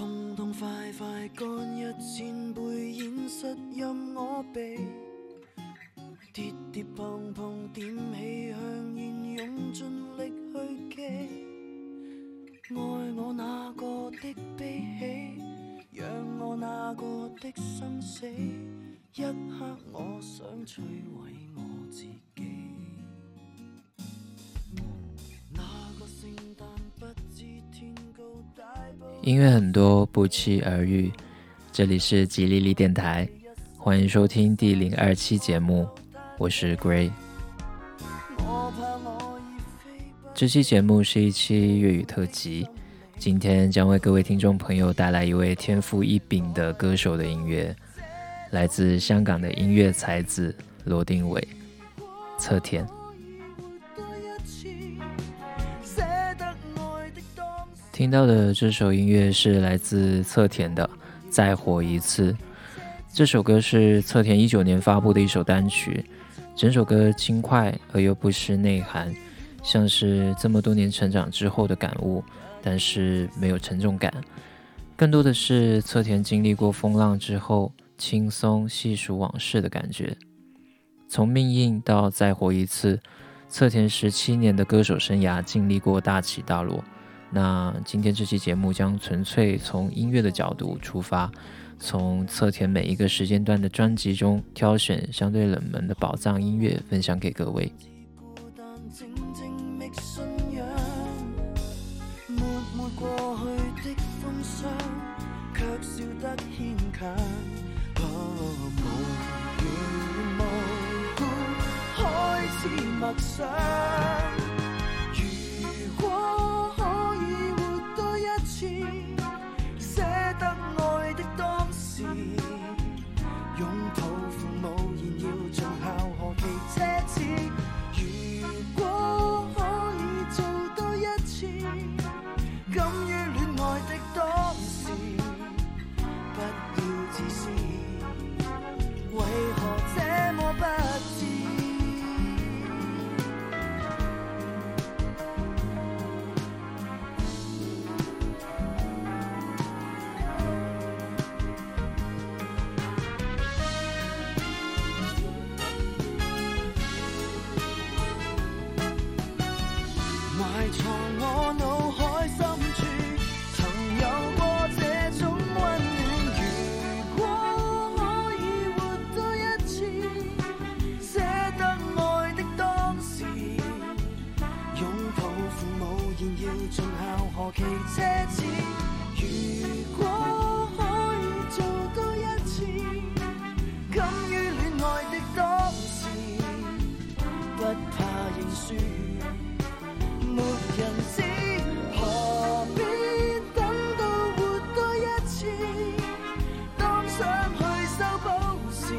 痛痛快快干一千杯，现实任我避。跌跌碰碰，点起香烟，用尽力去记。爱我那个的悲喜，让我那个的心死。一刻我想随。音乐很多，不期而遇。这里是吉利利电台，欢迎收听第零二期节目，我是 Gray。这期节目是一期粤语特辑，今天将为各位听众朋友带来一位天赋异禀的歌手的音乐，来自香港的音乐才子罗定伟，侧田。听到的这首音乐是来自侧田的《再活一次》。这首歌是侧田一九年发布的一首单曲，整首歌轻快而又不失内涵，像是这么多年成长之后的感悟，但是没有沉重感，更多的是侧田经历过风浪之后轻松细数往事的感觉。从命硬到再活一次，侧田十七年的歌手生涯经历过大起大落。那今天这期节目将纯粹从音乐的角度出发，从侧田每一个时间段的专辑中挑选相对冷门的宝藏音乐，分享给各位。默 Thank you. 骑车子，如果可以做多一次，敢于恋爱的当时，不怕认输。没人知，何必等到活多一次，当想去修补时，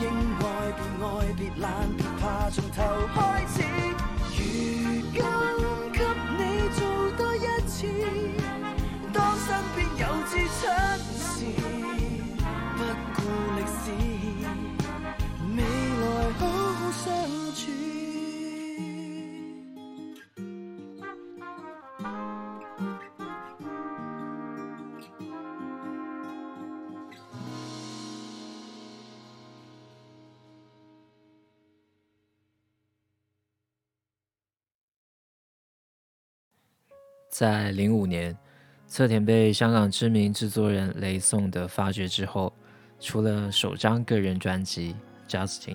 应该别爱，别懒别怕，从头开始。在零五年，侧田被香港知名制作人雷颂德发掘之后，出了首张个人专辑《Justin》，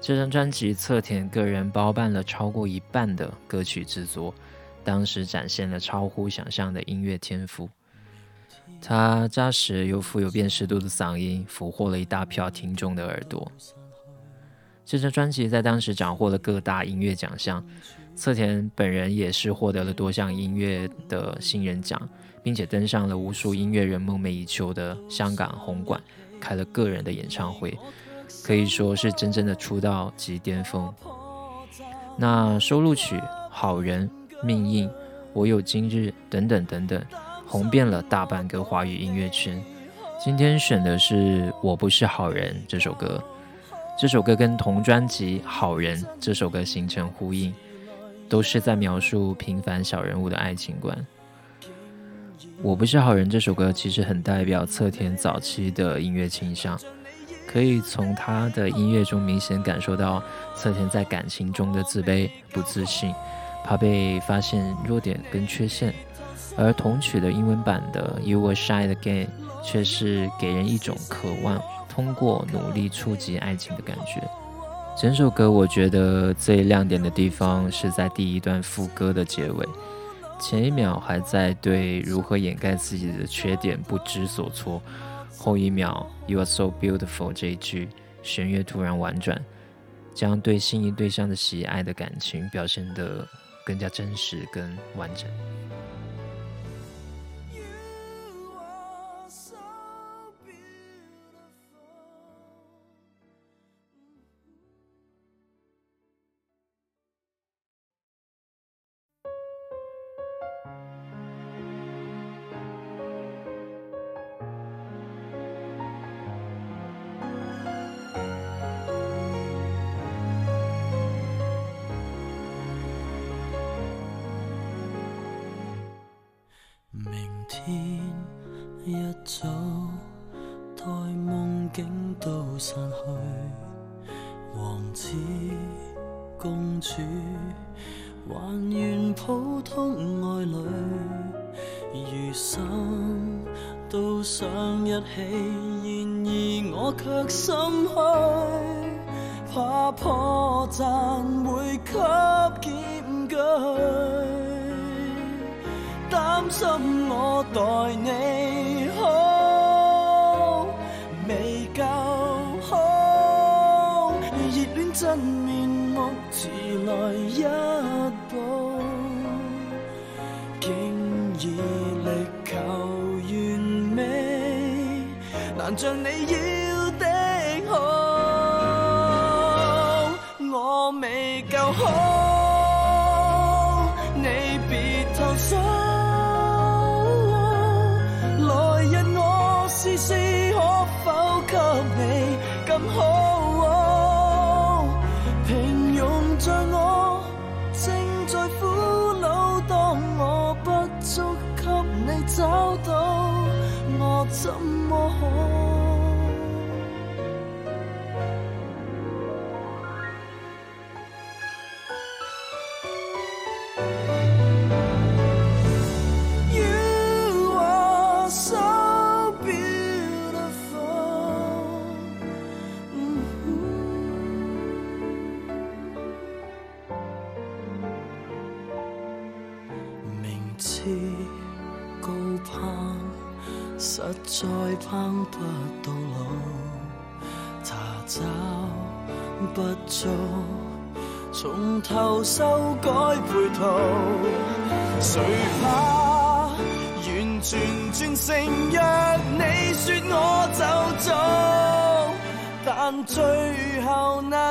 这张专辑侧田个人包办了超过一半的歌曲制作，当时展现了超乎想象的音乐天赋。他扎实又富有辨识度的嗓音俘获了一大票听众的耳朵。这张专辑在当时斩获了各大音乐奖项。侧田本人也是获得了多项音乐的新人奖，并且登上了无数音乐人梦寐以求的香港红馆，开了个人的演唱会，可以说是真正的出道即巅峰。那收录曲《好人》《命硬》《我有今日》等等等等，红遍了大半个华语音乐圈。今天选的是《我不是好人》这首歌，这首歌跟同专辑《好人》这首歌形成呼应。都是在描述平凡小人物的爱情观。《我不是好人》这首歌其实很代表侧田早期的音乐倾向，可以从他的音乐中明显感受到侧田在感情中的自卑、不自信，怕被发现弱点跟缺陷。而同曲的英文版的《You Were Shy Again》却是给人一种渴望通过努力触及爱情的感觉。整首歌我觉得最亮点的地方是在第一段副歌的结尾，前一秒还在对如何掩盖自己的缺点不知所措，后一秒 "You are so beautiful" 这一句弦乐突然婉转，将对心仪对象的喜爱的感情表现得更加真实跟完整。怎么可？翻不到路，查找不足，从头修改配套。谁怕完全转成约，你说我走早，但最后那。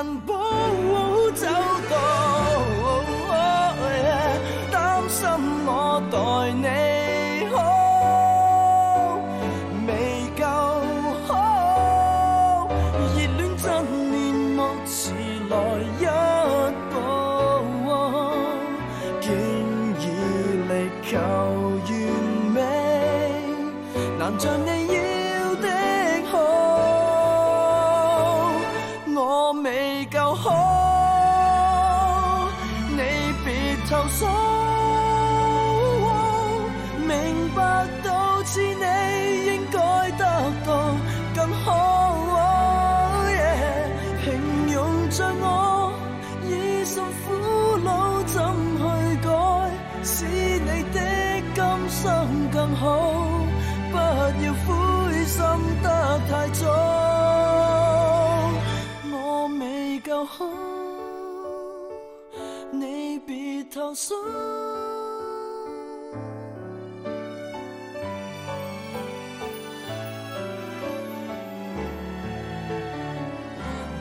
你别投诉。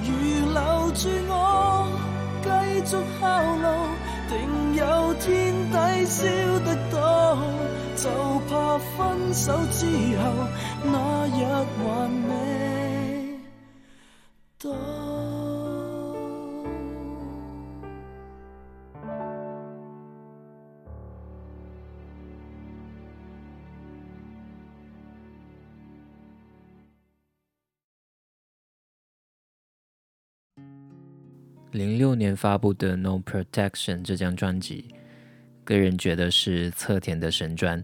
如留住我，继续效路，定有天抵消得多。就怕分手之后，那日还美。零六年发布的《No Protection》这张专辑，个人觉得是侧田的神专。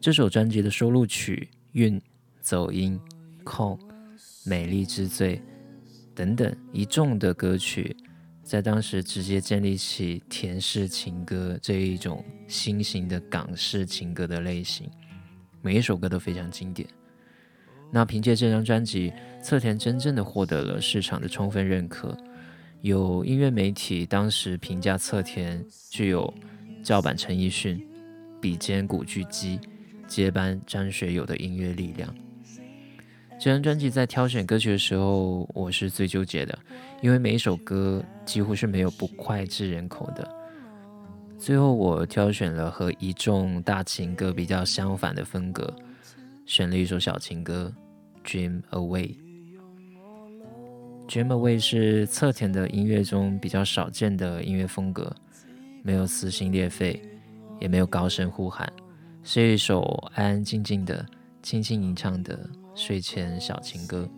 这首专辑的收录曲《韵》《走音》《空》《美丽之最》等等一众的歌曲，在当时直接建立起田氏情歌这一种新型的港式情歌的类型。每一首歌都非常经典。那凭借这张专辑，侧田真正的获得了市场的充分认可。有音乐媒体当时评价侧田具有叫板陈奕迅、比肩古巨基、接班张学友的音乐力量。这张专辑在挑选歌曲的时候，我是最纠结的，因为每一首歌几乎是没有不脍炙人口的。最后我挑选了和一众大情歌比较相反的风格，选了一首小情歌《Dream Away》。Jam y 是侧田的音乐中比较少见的音乐风格，没有撕心裂肺，也没有高声呼喊，是一首安安静静的、轻轻吟唱的睡前小情歌。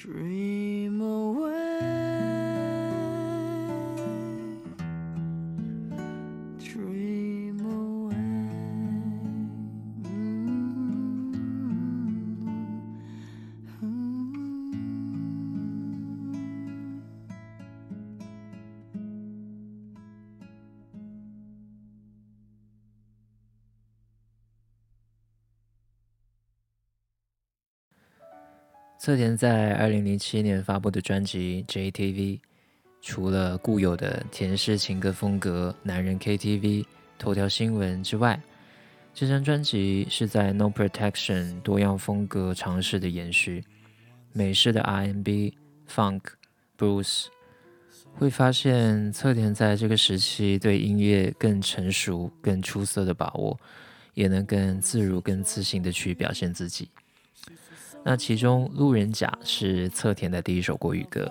dream. 侧田在2007年发布的专辑《JTV》，除了固有的甜式情歌风格、男人 KTV 头条新闻之外，这张专辑是在《No Protection》多样风格尝试的延续，美式的 R&B、Funk、Blues，会发现侧田在这个时期对音乐更成熟、更出色的把握，也能更自如、更自信的去表现自己。那其中，路人甲是侧田的第一首国语歌。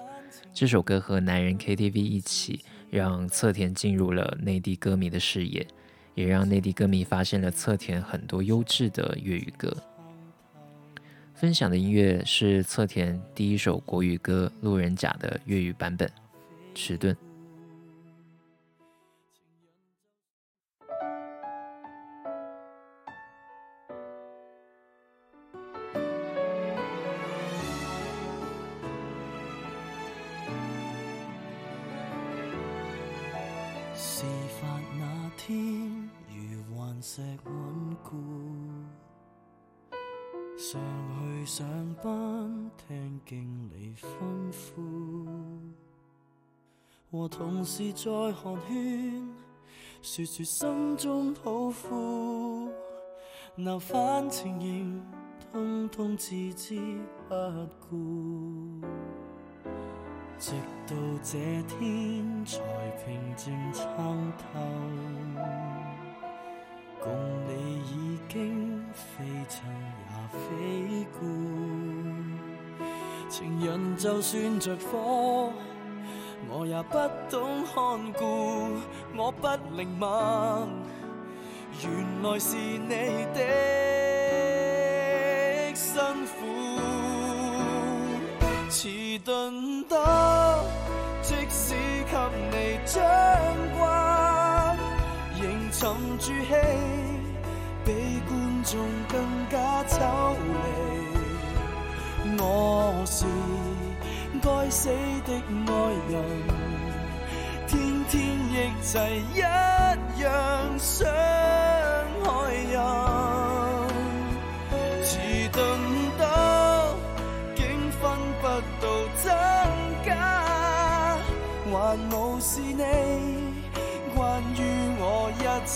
这首歌和男人 KTV 一起，让侧田进入了内地歌迷的视野，也让内地歌迷发现了侧田很多优质的粤语歌。分享的音乐是侧田第一首国语歌《路人甲》的粤语版本，《迟钝》。天如顽石稳固，常去上班听经理吩咐，和同事在寒暄，说说心中抱负，那番情形通通置之不顾。直到这天才平静参透，共你已经非亲也非故，情人就算着火，我也不懂看顾。我不灵敏，原来是你的辛苦，迟钝。将关仍沉住气，比观众更加抽离。我是该死的爱人，天天亦齐一样想。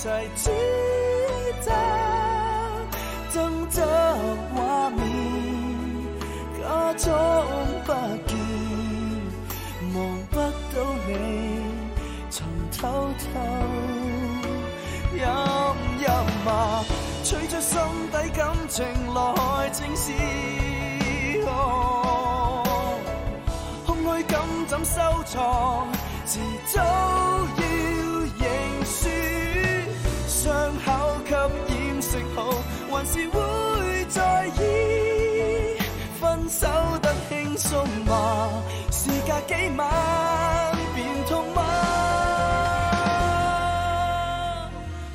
才知道，当遮画面假装不见，望不到你，曾偷偷饮泣吗？随着心底感情来，正是空，空虚感怎收藏？迟早。还是会在意，分手得轻松吗？试隔几晚便痛吗？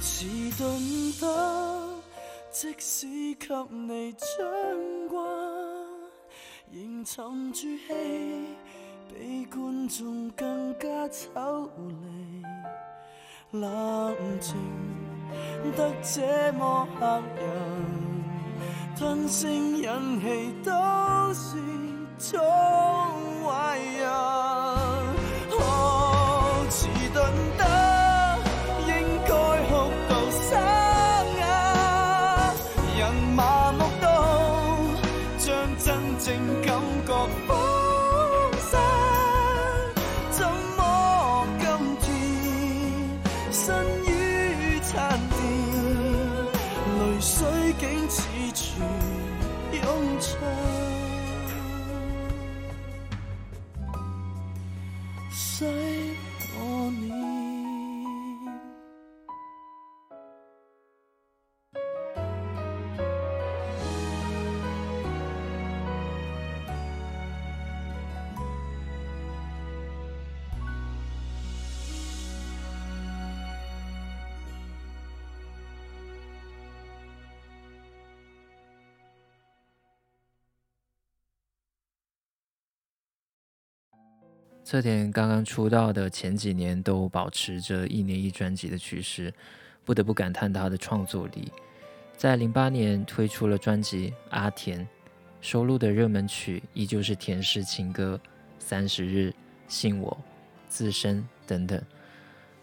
是钝得，即使给你掌掴，仍沉住气，比观众更加抽离冷静。得这么吓人，吞声忍气都是装坏人，好自尊。say 侧田刚刚出道的前几年都保持着一年一专辑的趋势，不得不感叹他的创作力。在零八年推出了专辑《阿田》，收录的热门曲依旧是甜氏情歌，《三十日》、《信我》、《自身》等等。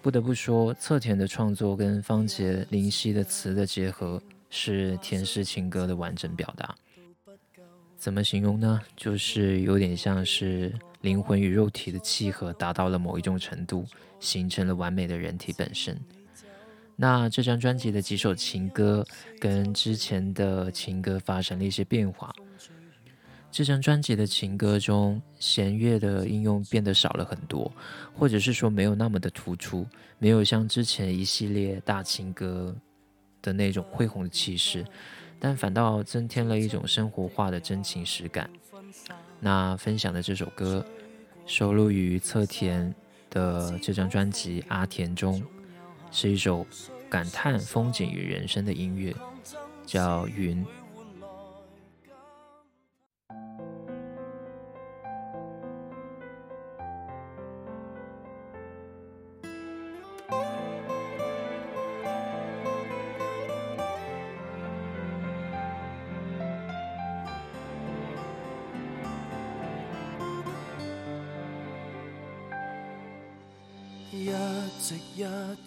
不得不说，侧田的创作跟方杰、林夕的词的结合，是甜氏情歌的完整表达。怎么形容呢？就是有点像是。灵魂与肉体的契合达到了某一种程度，形成了完美的人体本身。那这张专辑的几首情歌跟之前的情歌发生了一些变化。这张专辑的情歌中，弦乐的应用变得少了很多，或者是说没有那么的突出，没有像之前一系列大情歌的那种恢宏的气势，但反倒增添了一种生活化的真情实感。那分享的这首歌收录于侧田的这张专辑《阿田》中，是一首感叹风景与人生的音乐，叫《云》。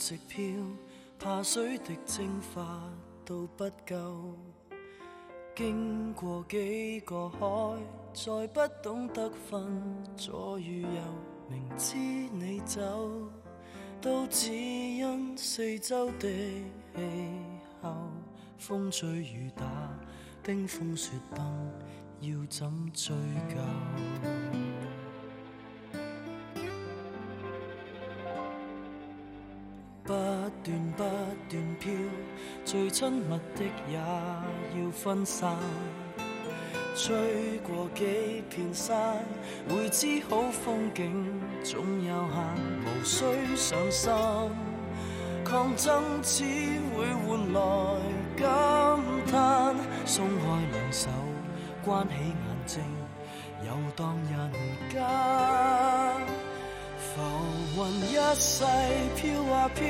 直漂，怕水滴蒸发都不够。经过几个海，再不懂得分左与右。明知你走，都只因四周的气候，风吹雨打，冰封雪崩，要怎追究？不断不断飘，最亲密的也要分散。吹过几片山，会知好风景总有限，无需上心。抗争只会换来感叹。松开两手，关起眼睛，游荡人间。浮云一世飘啊飘，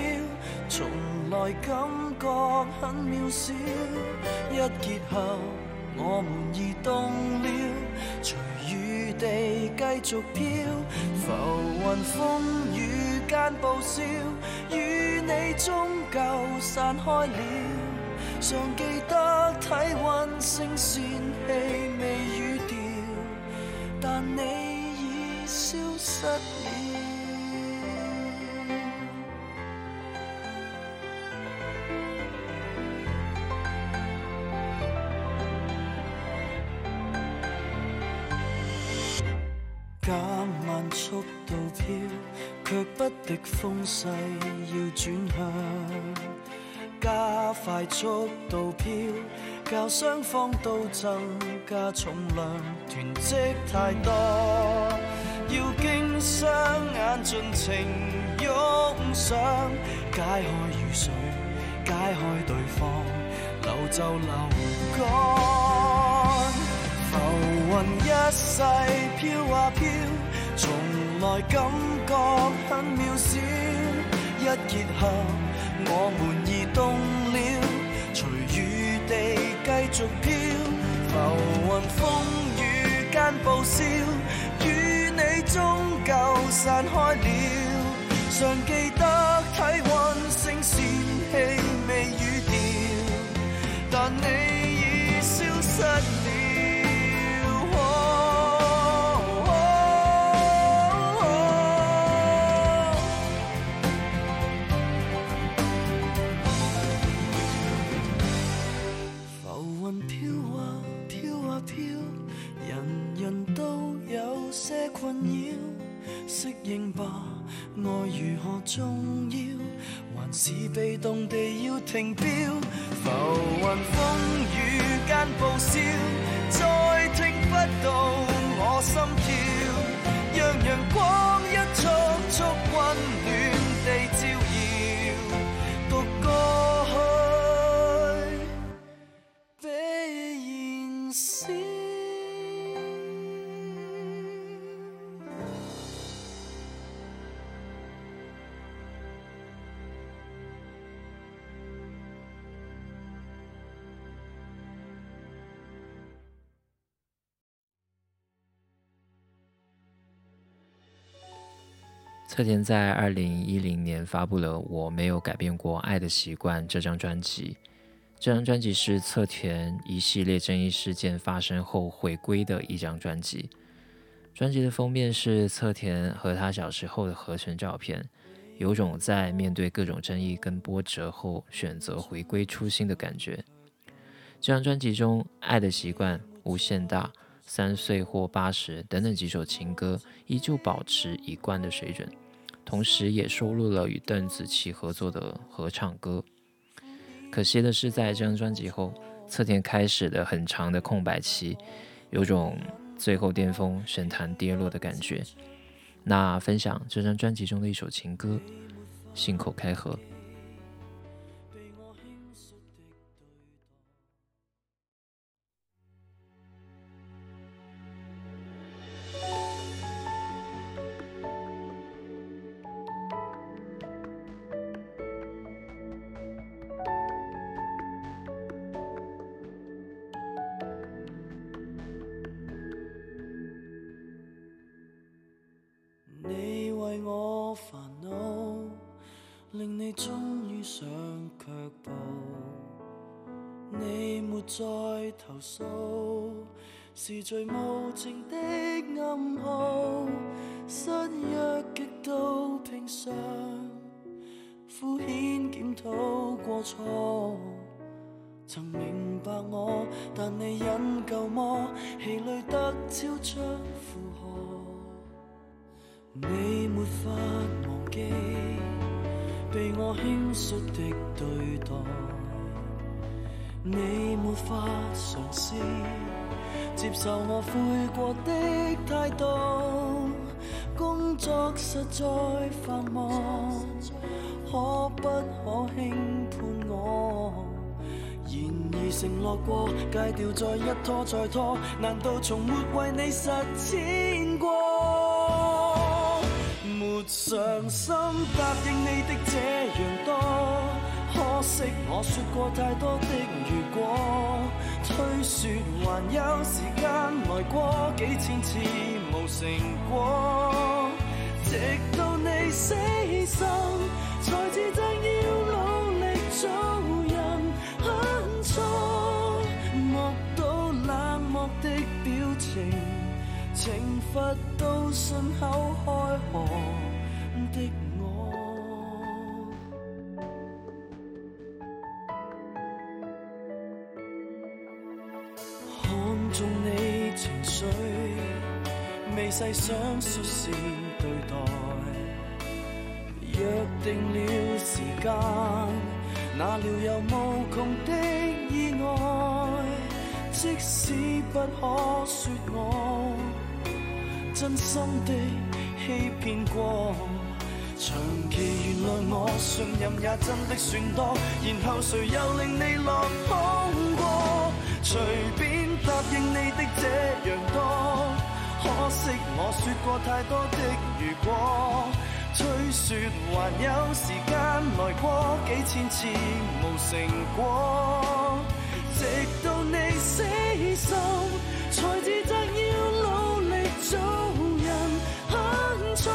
从来感觉很渺小。一结合，我们移动了，随雨地继续飘。浮云风雨间暴笑，与你终究散开了。尚记得体温、声线、气味、语调，但你已消失了。风势要转向，加快速度飘，教双方都增加重量，囤积太多，要经双眼尽情涌上，解开雨水，解开对方，流就流干，浮云一世飘啊飘。原来感觉很渺小，一结合我们已动了，随雨地继续飘，浮云风雨间报笑，与你终究散开了。尚记得体温、声线、气味、语调，但你已消失。困扰，适应吧，爱如何重要，还是被动地要停表？浮云风雨间暴笑，再听不到我心跳，让阳光。侧田在二零一零年发布了《我没有改变过爱的习惯》这张专辑，这张专辑是侧田一系列争议事件发生后回归的一张专辑。专辑的封面是侧田和他小时候的合成照片，有种在面对各种争议跟波折后选择回归初心的感觉。这张专辑中，《爱的习惯》《无限大》《三岁或八十》等等几首情歌，依旧保持一贯的水准。同时，也收录了与邓紫棋合作的合唱歌。可惜的是，在这张专辑后，侧田开始了很长的空白期，有种最后巅峰神坛跌落的感觉。那分享这张专辑中的一首情歌，《信口开河》。投诉是最无情的暗号，失约极度平常，敷衍检讨过错。曾明白我，但你忍够么？气馁得超出负荷，你没法忘记被我轻率的对待。你没法尝试接受我悔过的态度，工作实在繁忙，可不可轻判我？然而承诺过戒掉，再一拖再拖，难道从没为你实践过？没上心答应你的这样多。惜我说过太多的如果，推说还有时间来过几千次无成果，直到你死心，才自责要努力做人很错，目睹冷漠的表情，惩罚到信口开河。纵你情绪未细想，说是对待。约定了时间，哪料有无穷的意外。即使不可说，我真心的欺骗过。长期原谅我，信任也真的算多。然后谁又令你落空过？随便。答应你的这样多，可惜我说过太多的如果，吹雪还有时间来过几千次无成果，直到你死心，才自责要努力做人很错，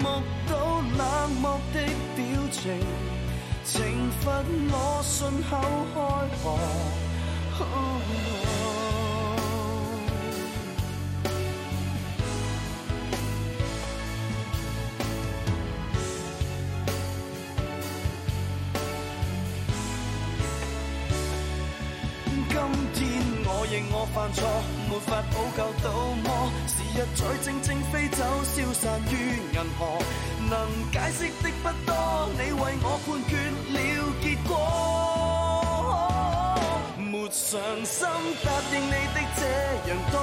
目睹冷漠的表情，惩罚我信口开河。今天我认我犯错，没法补救到么？是日在静静飞走，消散于银河。能解释的不多，你为我判决了。常心答应你的这样多，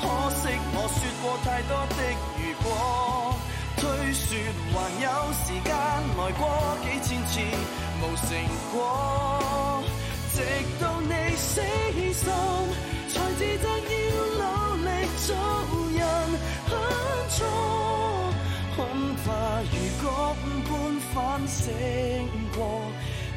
可惜我说过太多的如果，推说还有时间来过几千次无成果，直到你死心，才自责要努力做人很错，恐怕如光般反省过。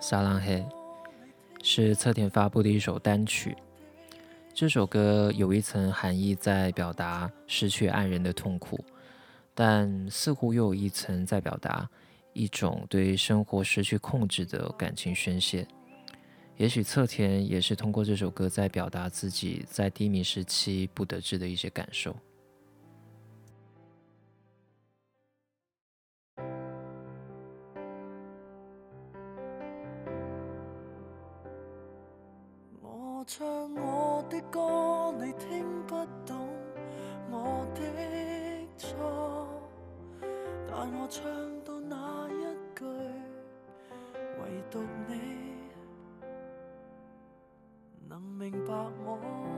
《撒浪嘿》，是侧田发布的一首单曲。这首歌有一层含义在表达失去爱人的痛苦，但似乎又有一层在表达一种对生活失去控制的感情宣泄。也许侧田也是通过这首歌在表达自己在低迷时期不得志的一些感受。唱我的歌，你听不懂我的错，但我唱到那一句，唯独你能明白我。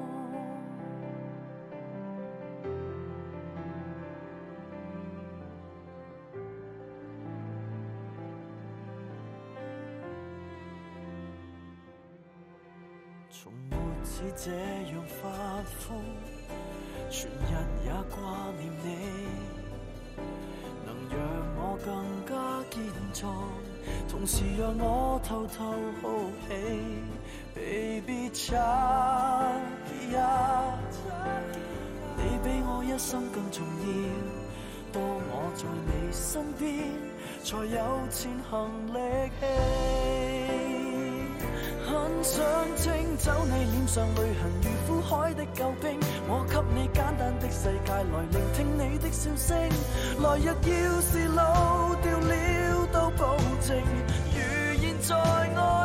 这样发疯，全日也挂念你，能让我更加健壮，同时让我偷偷哭奇 b a b y c h e c 你比我一生更重要，当我在你身边，才有前行力气。想清走，你脸上泪痕如苦海的救兵。我给你简单的世界，来聆听你的笑声。来日要是老掉了，都保证如现在。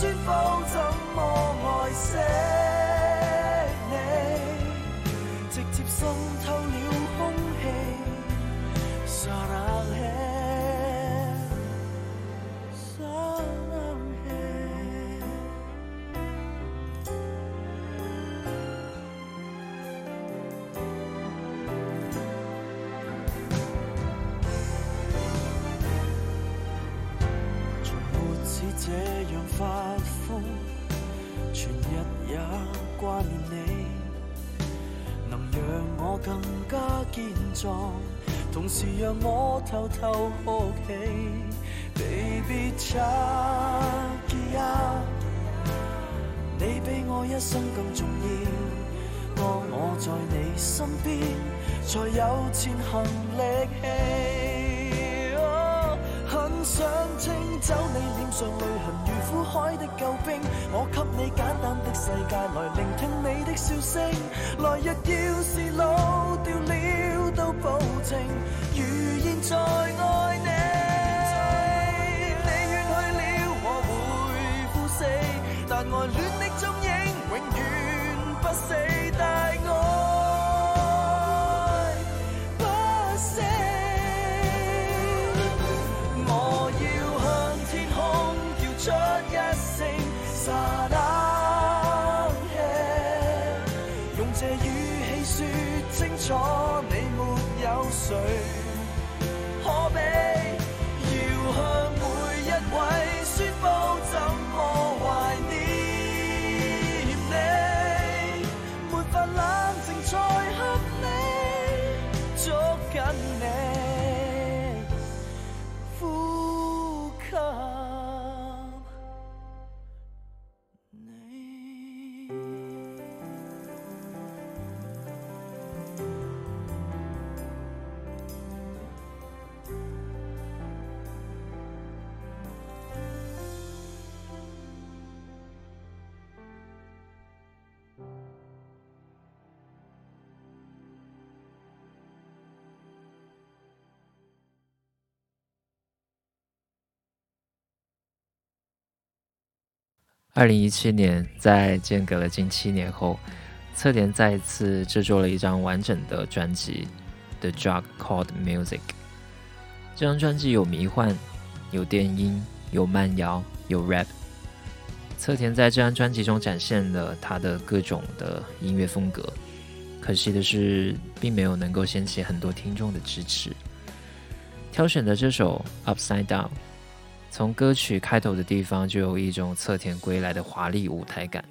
说否？怎么爱惜你？直接渗透。你能让我更加健壮，同时让我偷偷哭泣。Baby Jackie，你比我一生更重要，当我在你身边，才有前行力气。很想清走你脸上泪痕，如苦海的救兵。世界来聆听你的笑声，来日要是老掉了都保证，如现在爱你。你远去了，我会枯死，但爱恋的踪影永远不死。错，你没有谁。二零一七年，在间隔了近七年后，侧田再一次制作了一张完整的专辑《The Drug Called Music》。这张专辑有迷幻，有电音，有慢摇，有 rap。侧田在这张专辑中展现了他的各种的音乐风格。可惜的是，并没有能够掀起很多听众的支持。挑选的这首《Upside Down》。从歌曲开头的地方就有一种侧田归来的华丽舞台感，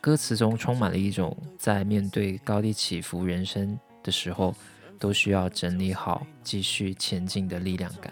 歌词中充满了一种在面对高低起伏人生的时候，都需要整理好继续前进的力量感。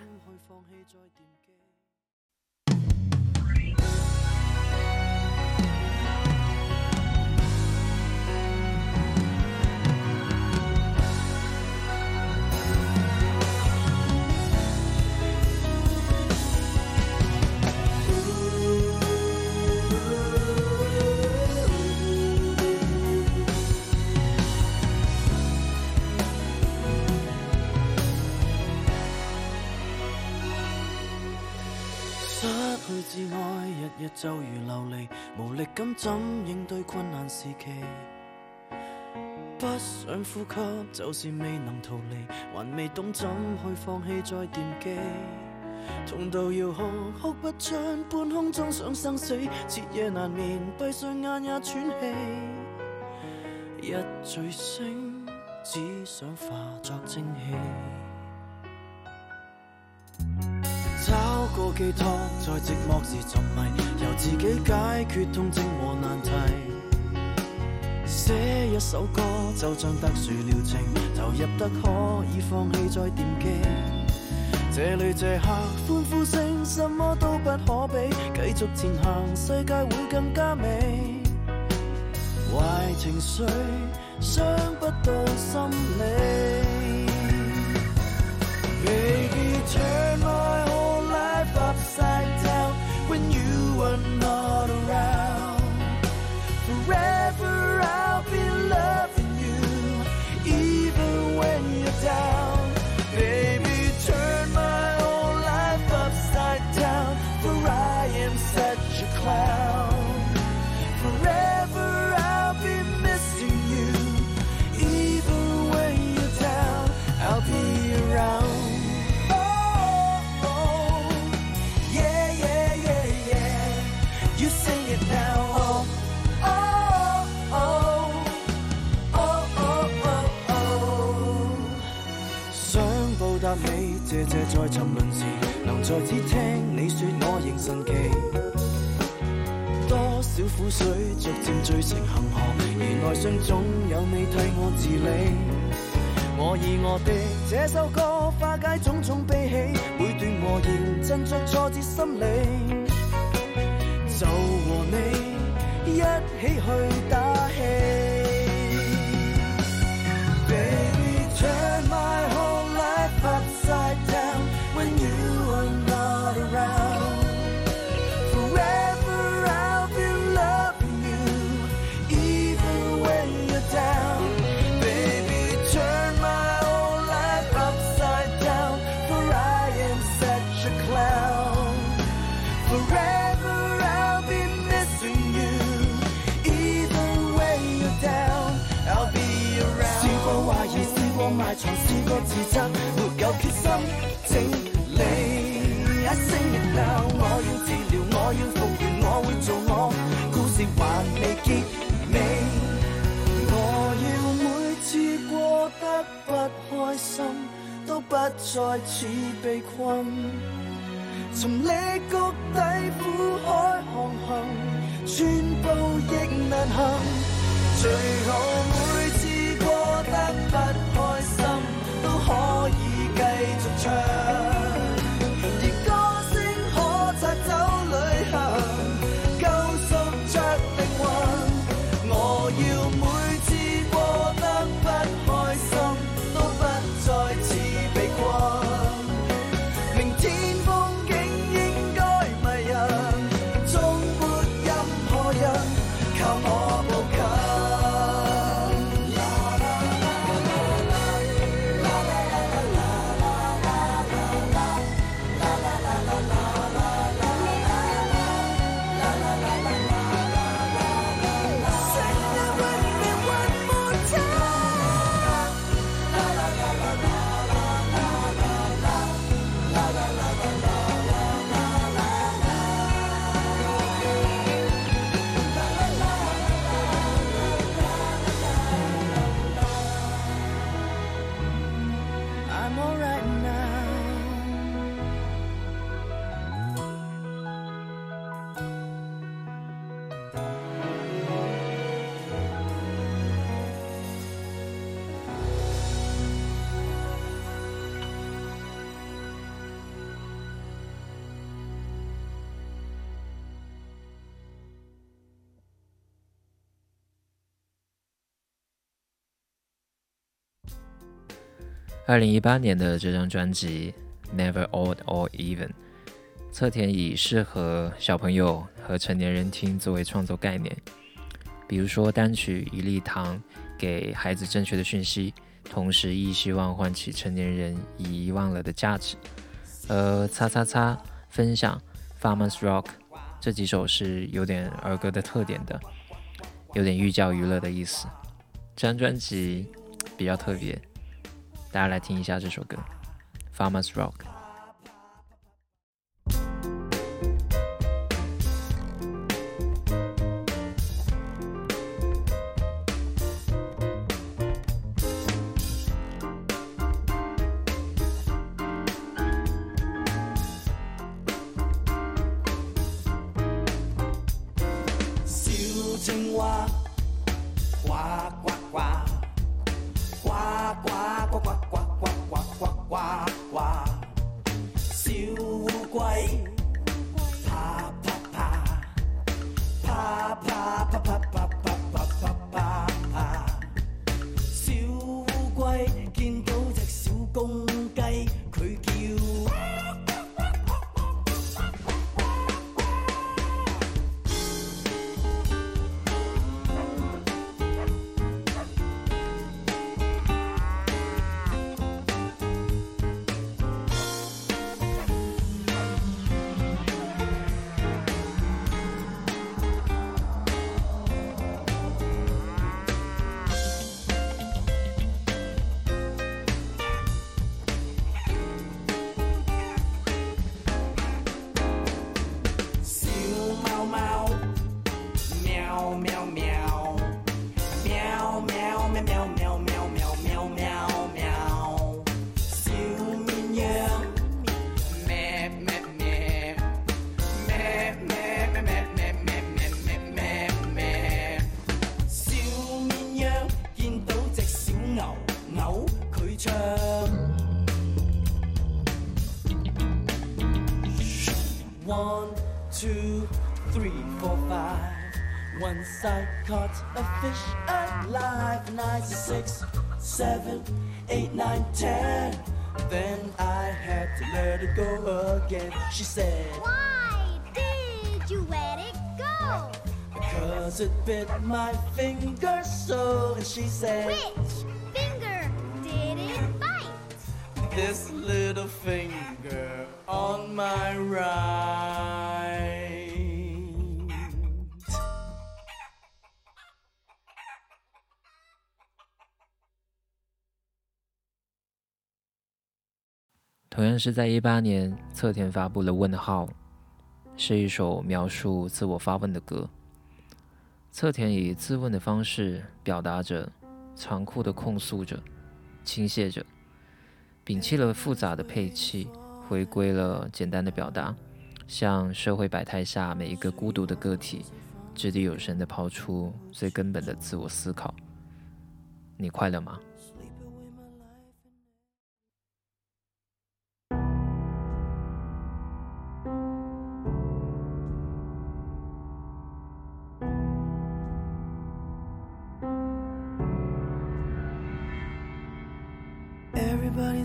自爱，日日就如流离，无力感怎应对困难时期？不想呼吸，就是未能逃离，还未懂怎去放弃，再惦记。痛到要哭，哭不出，半空中想生死，彻夜难眠，闭上眼也喘气。一醉醒，只想化作蒸汽。找个寄托，在寂寞时沉迷，由自己解决痛症和难题。写一首歌，就像特殊疗程，投入得可以放弃再惦记。这里这刻欢呼声，什么都不可比，继续前行，世界会更加美。坏情绪伤不到心理。Baby turn my heart. life upside down when you are not. 谢谢在沉沦时，能再次听你说我仍神奇。多少苦水逐渐坠情行河，原来心总有你替我治理。我以我的这首歌化解种种悲喜，每段和弦振作挫折心理，就和你一起去打。没有决心，请你一声一闹，我要治疗，我要复原，我会做我，故事还未结尾。我要每次过得不开心，都不再似被困，从你谷底苦海航行，全部亦难行，最每。二零一八年的这张专辑《Never o l d or Even》，侧田以适合小朋友和成年人听作为创作概念，比如说单曲《一粒糖》给孩子正确的讯息，同时亦希望唤起成年人遗忘了的价值。而《擦擦擦》《分享》《Farmers Rock》这几首是有点儿歌的特点的，有点寓教于乐的意思。这张专辑比较特别。大家来听一下这首歌，《Farmers Rock》。One two three four five. three, four, five. I caught a fish alive. Nine, six, seven, eight, nine, ten. Then I had to let it go again. She said, Why did you let it go? Because it bit my finger so. And she said, Which 同样是在一八年，侧田发布了《问号》，是一首描述自我发问的歌。侧田以自问的方式表达着，残酷的控诉着，倾泻着。摒弃了复杂的配器，回归了简单的表达，向社会百态下每一个孤独的个体，掷地有声地抛出最根本的自我思考：你快乐吗？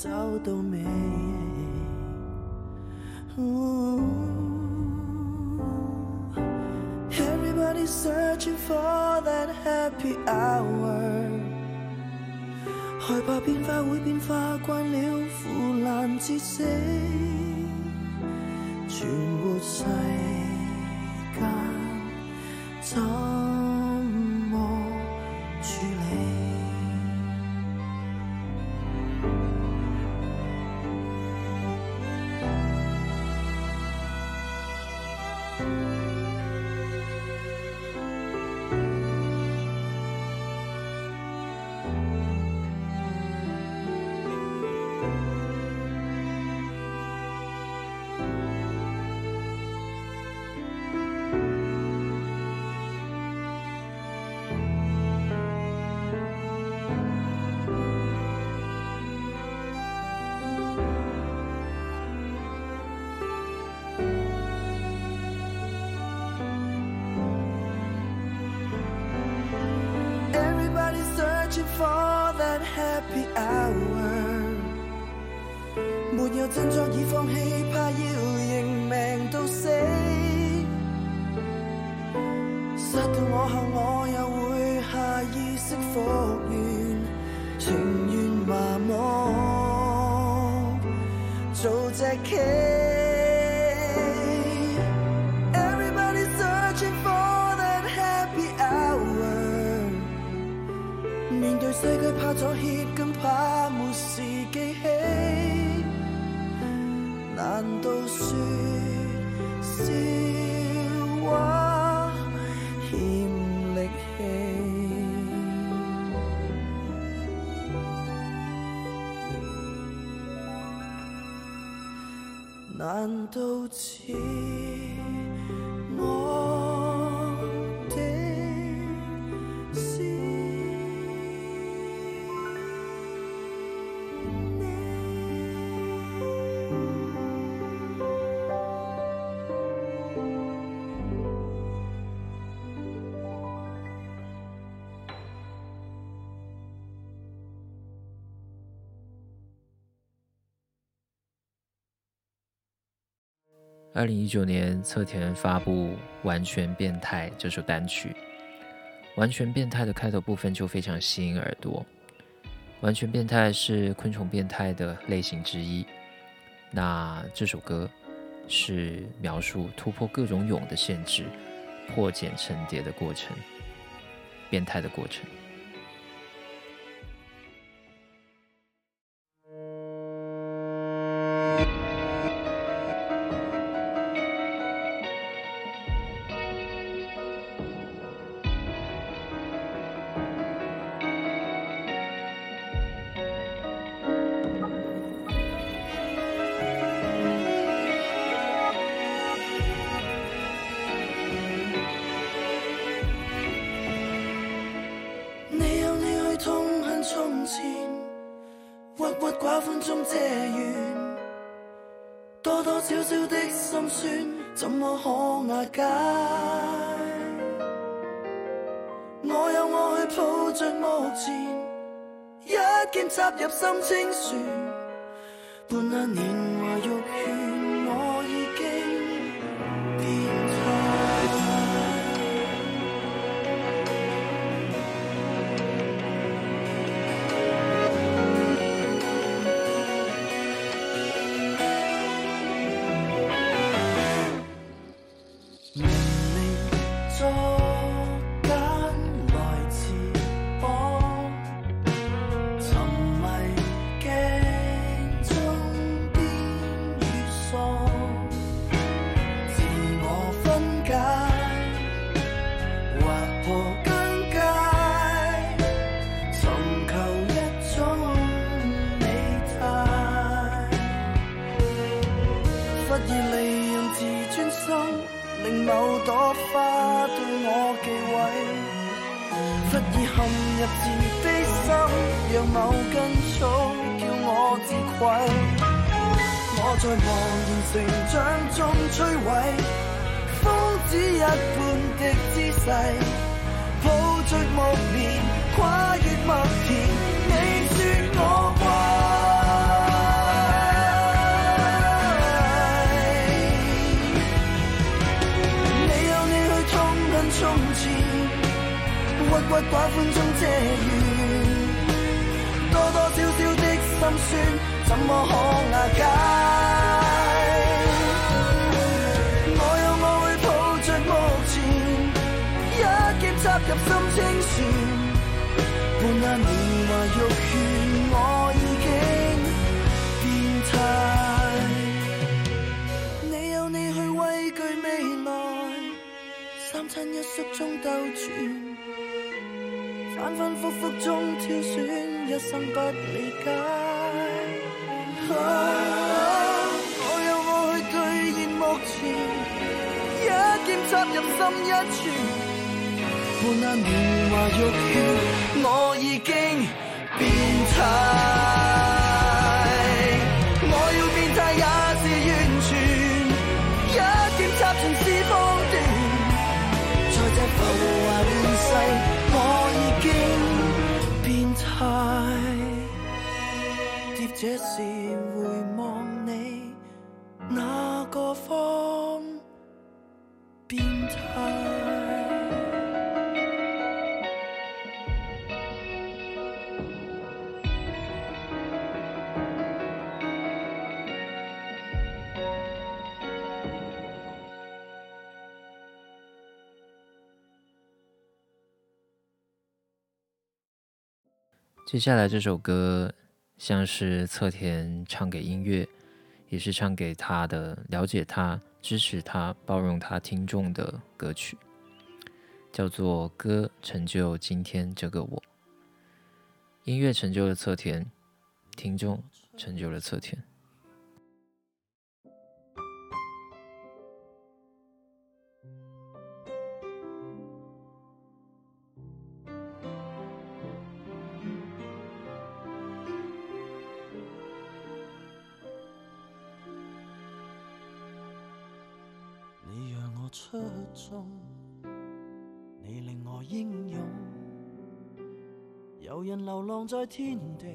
找到未？Everybody's searching for that happy hour，害怕变化会变化，惯了腐烂至死，全活世间。 振作已放弃，怕要认命到死，杀到我后。说笑话欠力气，难道只？二零一九年，侧田发布《完全变态》这首单曲。《完全变态》的开头部分就非常吸引耳朵。《完全变态》是昆虫变态的类型之一。那这首歌是描述突破各种蛹的限制，破茧成蝶的过程，变态的过程。入心清泉，伴那年华玉圈。有朵花对我忌讳，忽意陷入自卑心，让某根草叫我自愧。我在茫然成长中摧毁，疯子一般的姿势，抱着木棉跨越麦田。你说我乖。郁寡欢中遮雨，多多少少的心酸，怎么可瓦解？我有我会抱着目前，一剑插入心清泉。半眼年华欲劝我已经变态。你有你去畏惧未来，三餐一宿中兜转。反反复复中挑选，一生不理解。我有我去兑现目前一剑插入心一寸，半那年华玉血，我已经变态。这是回望你哪个方，变态。接下来这首歌。像是侧田唱给音乐，也是唱给他的，了解他、支持他、包容他，听众的歌曲，叫做《歌成就今天这个我》，音乐成就了侧田，听众成就了侧田。出众，你令我英勇。游人流浪在天地，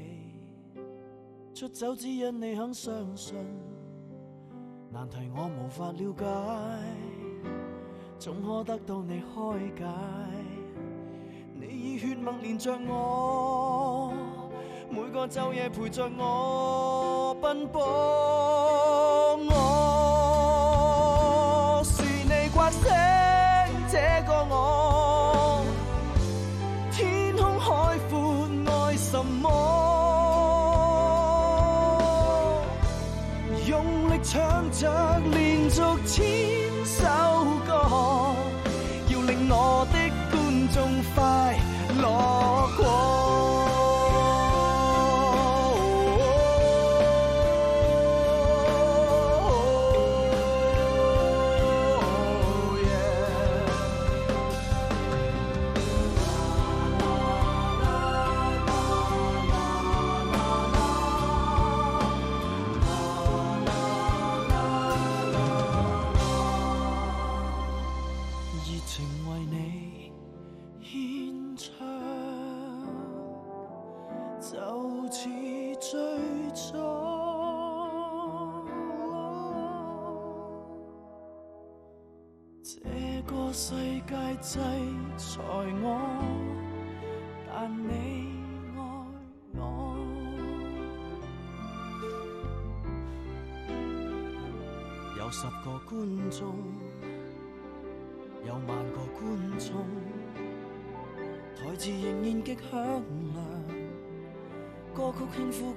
出走只因你肯相信。难题我无法了解，总可得到你开解。你以血脉连着我，每个昼夜陪着我奔波。我。这个我，天空海阔，爱什么？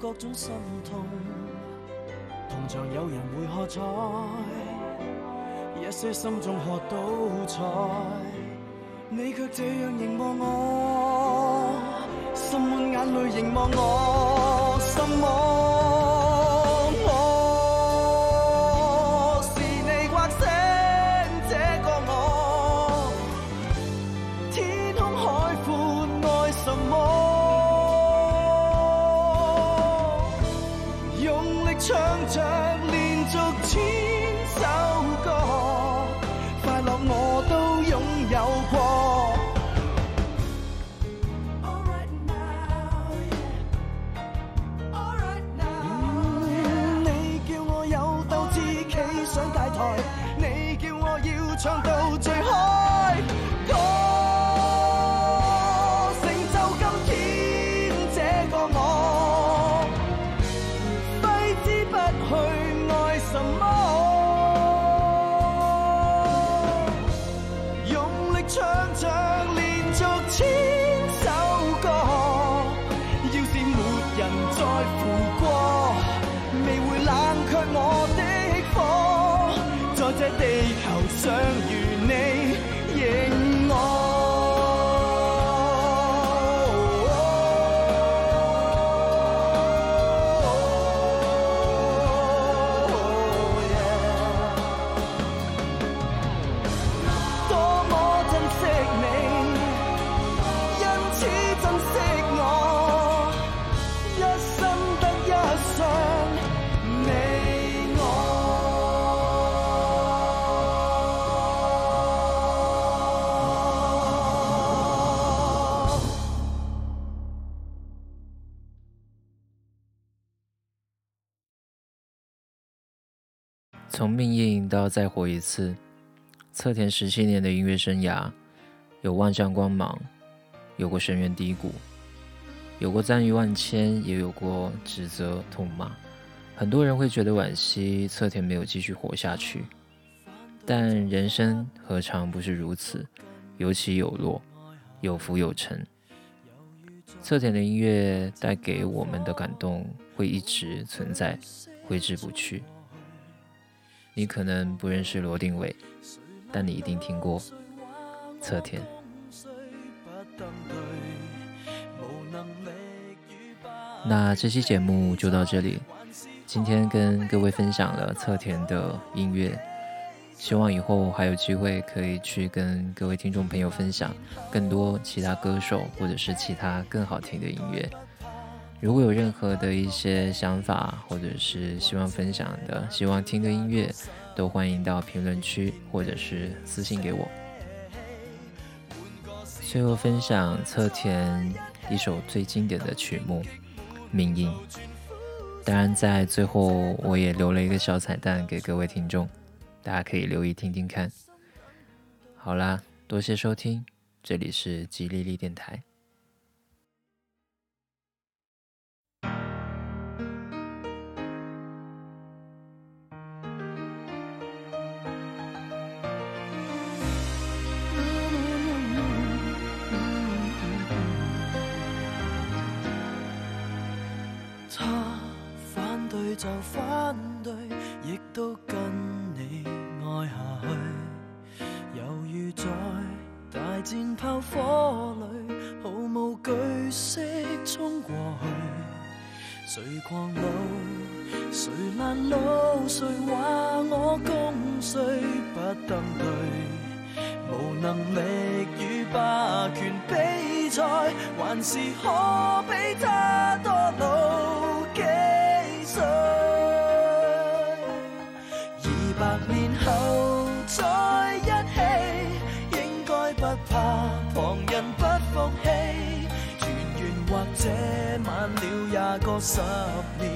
各种心痛，同场有人会喝彩，一些心中喝到彩，你却这样凝望我，心满眼泪凝望我。心。从命运到再活一次，侧田十七年的音乐生涯，有万丈光芒，有过深渊低谷，有过赞誉万千，也有过指责痛骂。很多人会觉得惋惜，侧田没有继续活下去。但人生何尝不是如此？有起有落，有浮有沉。侧田的音乐带给我们的感动会一直存在，挥之不去。你可能不认识罗定伟，但你一定听过侧田。那这期节目就到这里，今天跟各位分享了侧田的音乐，希望以后还有机会可以去跟各位听众朋友分享更多其他歌手或者是其他更好听的音乐。如果有任何的一些想法，或者是希望分享的、希望听的音乐，都欢迎到评论区，或者是私信给我。最后分享侧田一首最经典的曲目《命运》，当然在最后我也留了一个小彩蛋给各位听众，大家可以留意听听看。好啦，多谢收听，这里是吉利利电台。就反对，亦都跟你爱下去。犹如在大战炮火里，毫无惧色冲过去。谁狂怒，谁难路，谁话我共谁不登对？无能力与霸权比赛，还是可比他多老？团圆或者晚了廿个十年，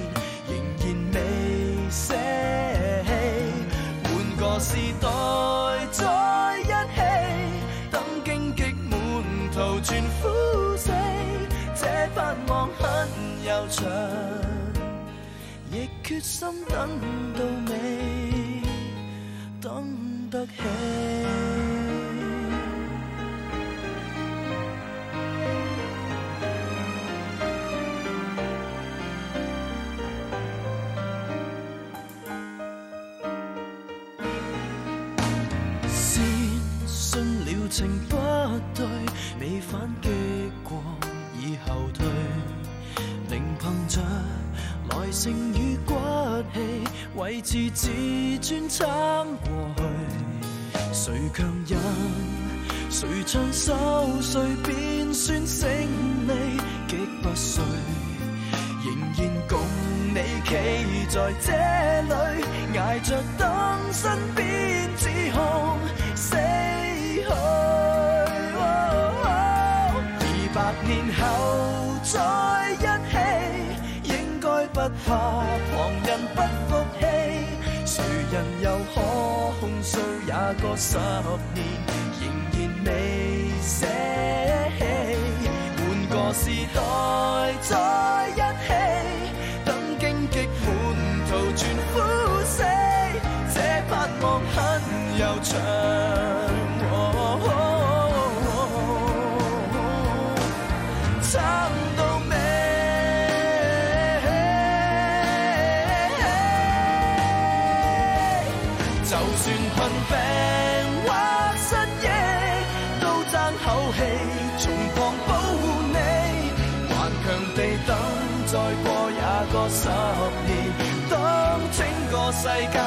仍然未舍弃。换个时代再一起，等荆棘满途全枯死，这盼望很悠长，亦决心等到尾，等得起。情不对，未反击过已后退，仍凭着耐性与骨气维持自尊撑过去。谁强忍，谁唱首，谁便算胜利。极不遂，仍然共你企在这里，挨着等，身边只空。二百年后再一起，应该不怕旁人不服气。谁人又可控诉也个十年，仍然未舍弃，换个时代再。casa